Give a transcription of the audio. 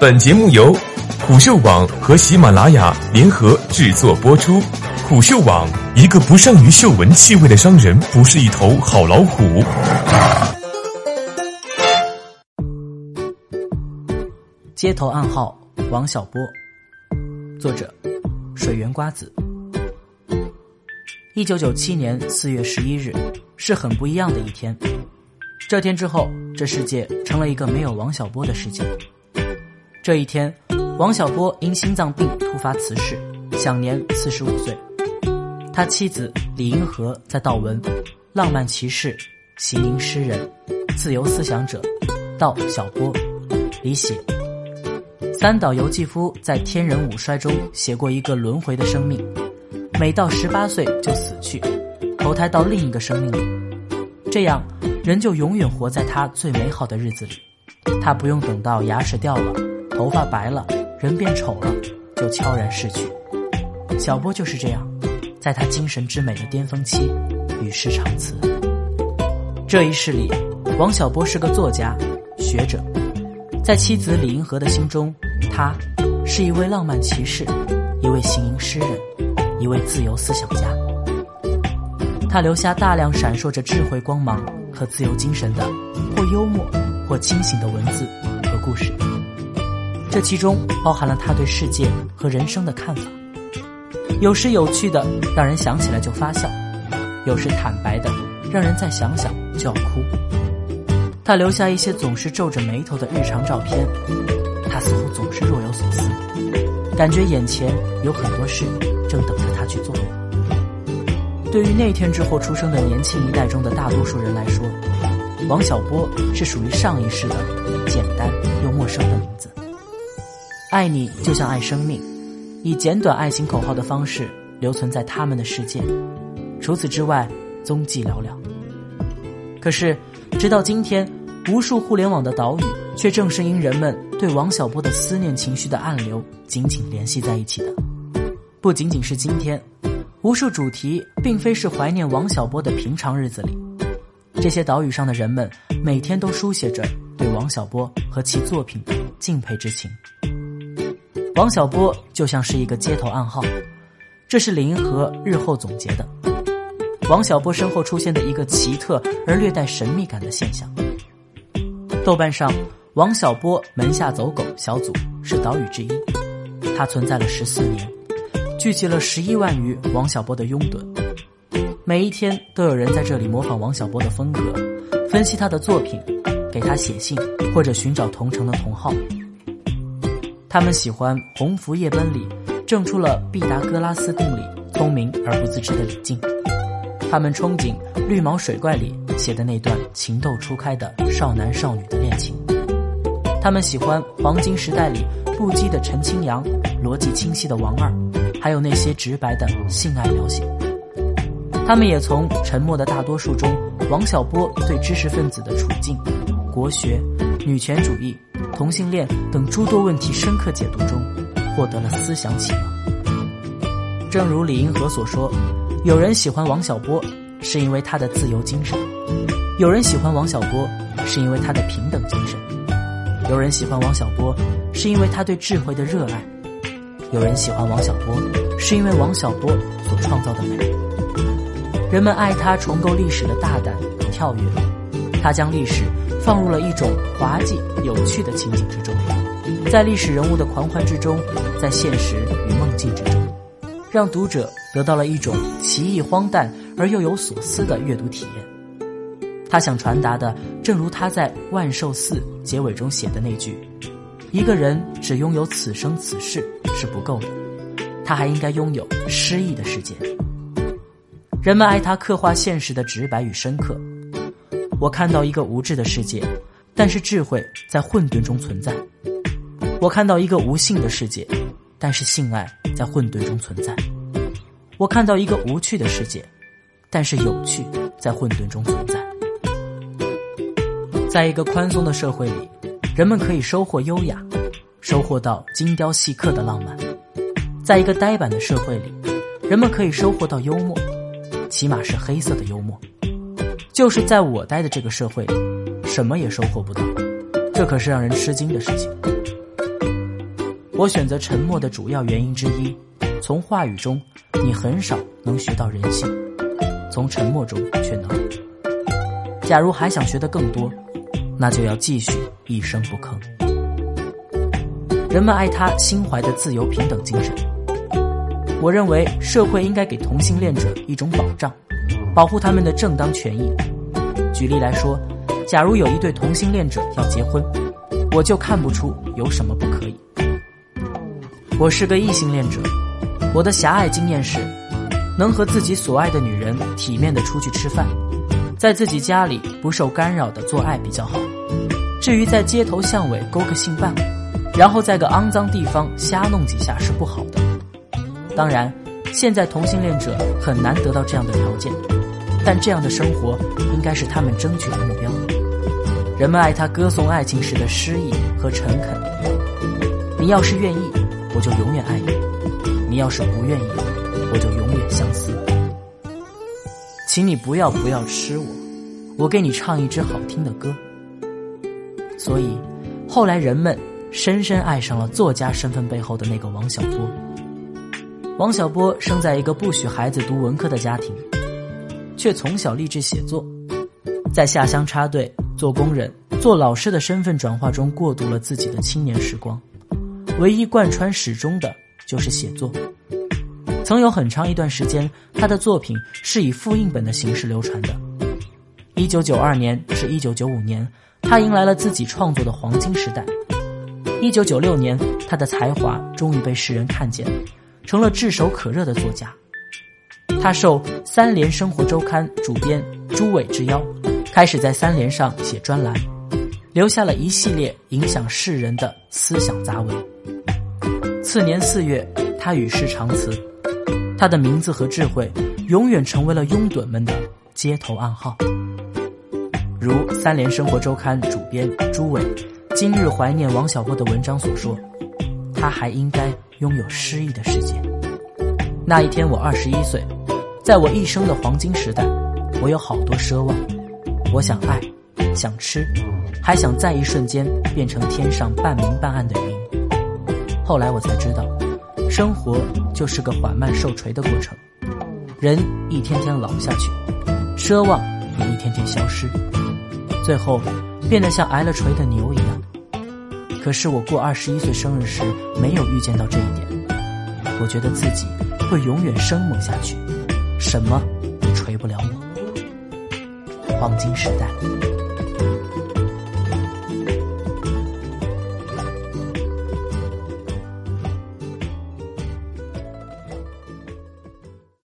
本节目由虎嗅网和喜马拉雅联合制作播出。虎嗅网：一个不善于嗅闻气味的商人，不是一头好老虎。街头暗号：王小波。作者：水源瓜子。一九九七年四月十一日，是很不一样的一天。这天之后，这世界成了一个没有王小波的世界。这一天，王小波因心脏病突发辞世，享年四十五岁。他妻子李银河在悼文：“浪漫骑士、行吟诗人、自由思想者，道小波，李写。”三岛由纪夫在《天人五衰》中写过一个轮回的生命，每到十八岁就死去，投胎到另一个生命里，这样人就永远活在他最美好的日子里。他不用等到牙齿掉了。头发白了，人变丑了，就悄然逝去。小波就是这样，在他精神之美的巅峰期，与世长辞。这一世里，王小波是个作家、学者，在妻子李银河的心中，他是一位浪漫骑士，一位行吟诗人，一位自由思想家。他留下大量闪烁着智慧光芒和自由精神的，或幽默，或清醒的文字和故事。这其中包含了他对世界和人生的看法，有时有趣的让人想起来就发笑，有时坦白的让人再想想就要哭。他留下一些总是皱着眉头的日常照片，他似乎总是若有所思，感觉眼前有很多事正等着他去做。对于那天之后出生的年轻一代中的大多数人来说，王小波是属于上一世的简单又陌生的名字。爱你就像爱生命，以简短爱情口号的方式留存在他们的世界。除此之外，踪迹寥寥。可是，直到今天，无数互联网的岛屿，却正是因人们对王小波的思念情绪的暗流紧紧联系在一起的。不仅仅是今天，无数主题并非是怀念王小波的平常日子里，这些岛屿上的人们每天都书写着对王小波和其作品的敬佩之情。王小波就像是一个街头暗号，这是林银河日后总结的。王小波身后出现的一个奇特而略带神秘感的现象。豆瓣上，王小波门下走狗小组是岛屿之一，它存在了十四年，聚集了十一万余王小波的拥趸，每一天都有人在这里模仿王小波的风格，分析他的作品，给他写信或者寻找同城的同好。他们喜欢《鸿福夜奔》里证出了毕达哥拉斯定理聪明而不自知的李靖，他们憧憬《绿毛水怪》里写的那段情窦初开的少男少女的恋情，他们喜欢《黄金时代》里不羁的陈清扬、逻辑清晰的王二，还有那些直白的性爱描写。他们也从《沉默的大多数》中王小波对知识分子的处境、国学、女权主义。同性恋等诸多问题深刻解读中，获得了思想启蒙。正如李银河所说，有人喜欢王小波，是因为他的自由精神；有人喜欢王小波，是因为他的平等精神；有人喜欢王小波，是因为他对智慧的热爱；有人喜欢王小波，是因为王小波所创造的美。人们爱他重构历史的大胆跳跃，他将历史。放入了一种滑稽有趣的情景之中，在历史人物的狂欢之中，在现实与梦境之中，让读者得到了一种奇异荒诞而又有所思的阅读体验。他想传达的，正如他在《万寿寺》结尾中写的那句：“一个人只拥有此生此世是不够的，他还应该拥有诗意的世界。”人们爱他刻画现实的直白与深刻。我看到一个无知的世界，但是智慧在混沌中存在；我看到一个无性的世界，但是性爱在混沌中存在；我看到一个无趣的世界，但是有趣在混沌中存在。在一个宽松的社会里，人们可以收获优雅，收获到精雕细刻的浪漫；在一个呆板的社会里，人们可以收获到幽默，起码是黑色的幽默。就是在我待的这个社会里，什么也收获不到，这可是让人吃惊的事情。我选择沉默的主要原因之一，从话语中你很少能学到人性，从沉默中却能。假如还想学得更多，那就要继续一声不吭。人们爱他心怀的自由平等精神，我认为社会应该给同性恋者一种保障，保护他们的正当权益。举例来说，假如有一对同性恋者要结婚，我就看不出有什么不可以。我是个异性恋者，我的狭隘经验是，能和自己所爱的女人体面的出去吃饭，在自己家里不受干扰的做爱比较好。至于在街头巷尾勾个性伴，然后在个肮脏地方瞎弄几下是不好的。当然，现在同性恋者很难得到这样的条件。但这样的生活应该是他们争取的目标。人们爱他歌颂爱情时的诗意和诚恳。你要是愿意，我就永远爱你；你要是不愿意，我就永远相思。请你不要不要吃我，我给你唱一支好听的歌。所以，后来人们深深爱上了作家身份背后的那个王小波。王小波生在一个不许孩子读文科的家庭。却从小立志写作，在下乡插队、做工人、做老师的身份转化中过渡了自己的青年时光，唯一贯穿始终的就是写作。曾有很长一段时间，他的作品是以复印本的形式流传的。一九九二年至一九九五年，他迎来了自己创作的黄金时代。一九九六年，他的才华终于被世人看见，成了炙手可热的作家。他受《三联生活周刊》主编朱伟之邀，开始在《三联》上写专栏，留下了一系列影响世人的思想杂文。次年四月，他与世长辞，他的名字和智慧永远成为了拥趸们的街头暗号。如《三联生活周刊》主编朱伟今日怀念王小波的文章所说：“他还应该拥有诗意的世界。”那一天，我二十一岁。在我一生的黄金时代，我有好多奢望，我想爱，想吃，还想在一瞬间变成天上半明半暗的云。后来我才知道，生活就是个缓慢受锤的过程，人一天天老下去，奢望也一天天消失，最后变得像挨了锤的牛一样。可是我过二十一岁生日时没有预见到这一点，我觉得自己会永远生猛下去。什么也锤不了我。黄金时代。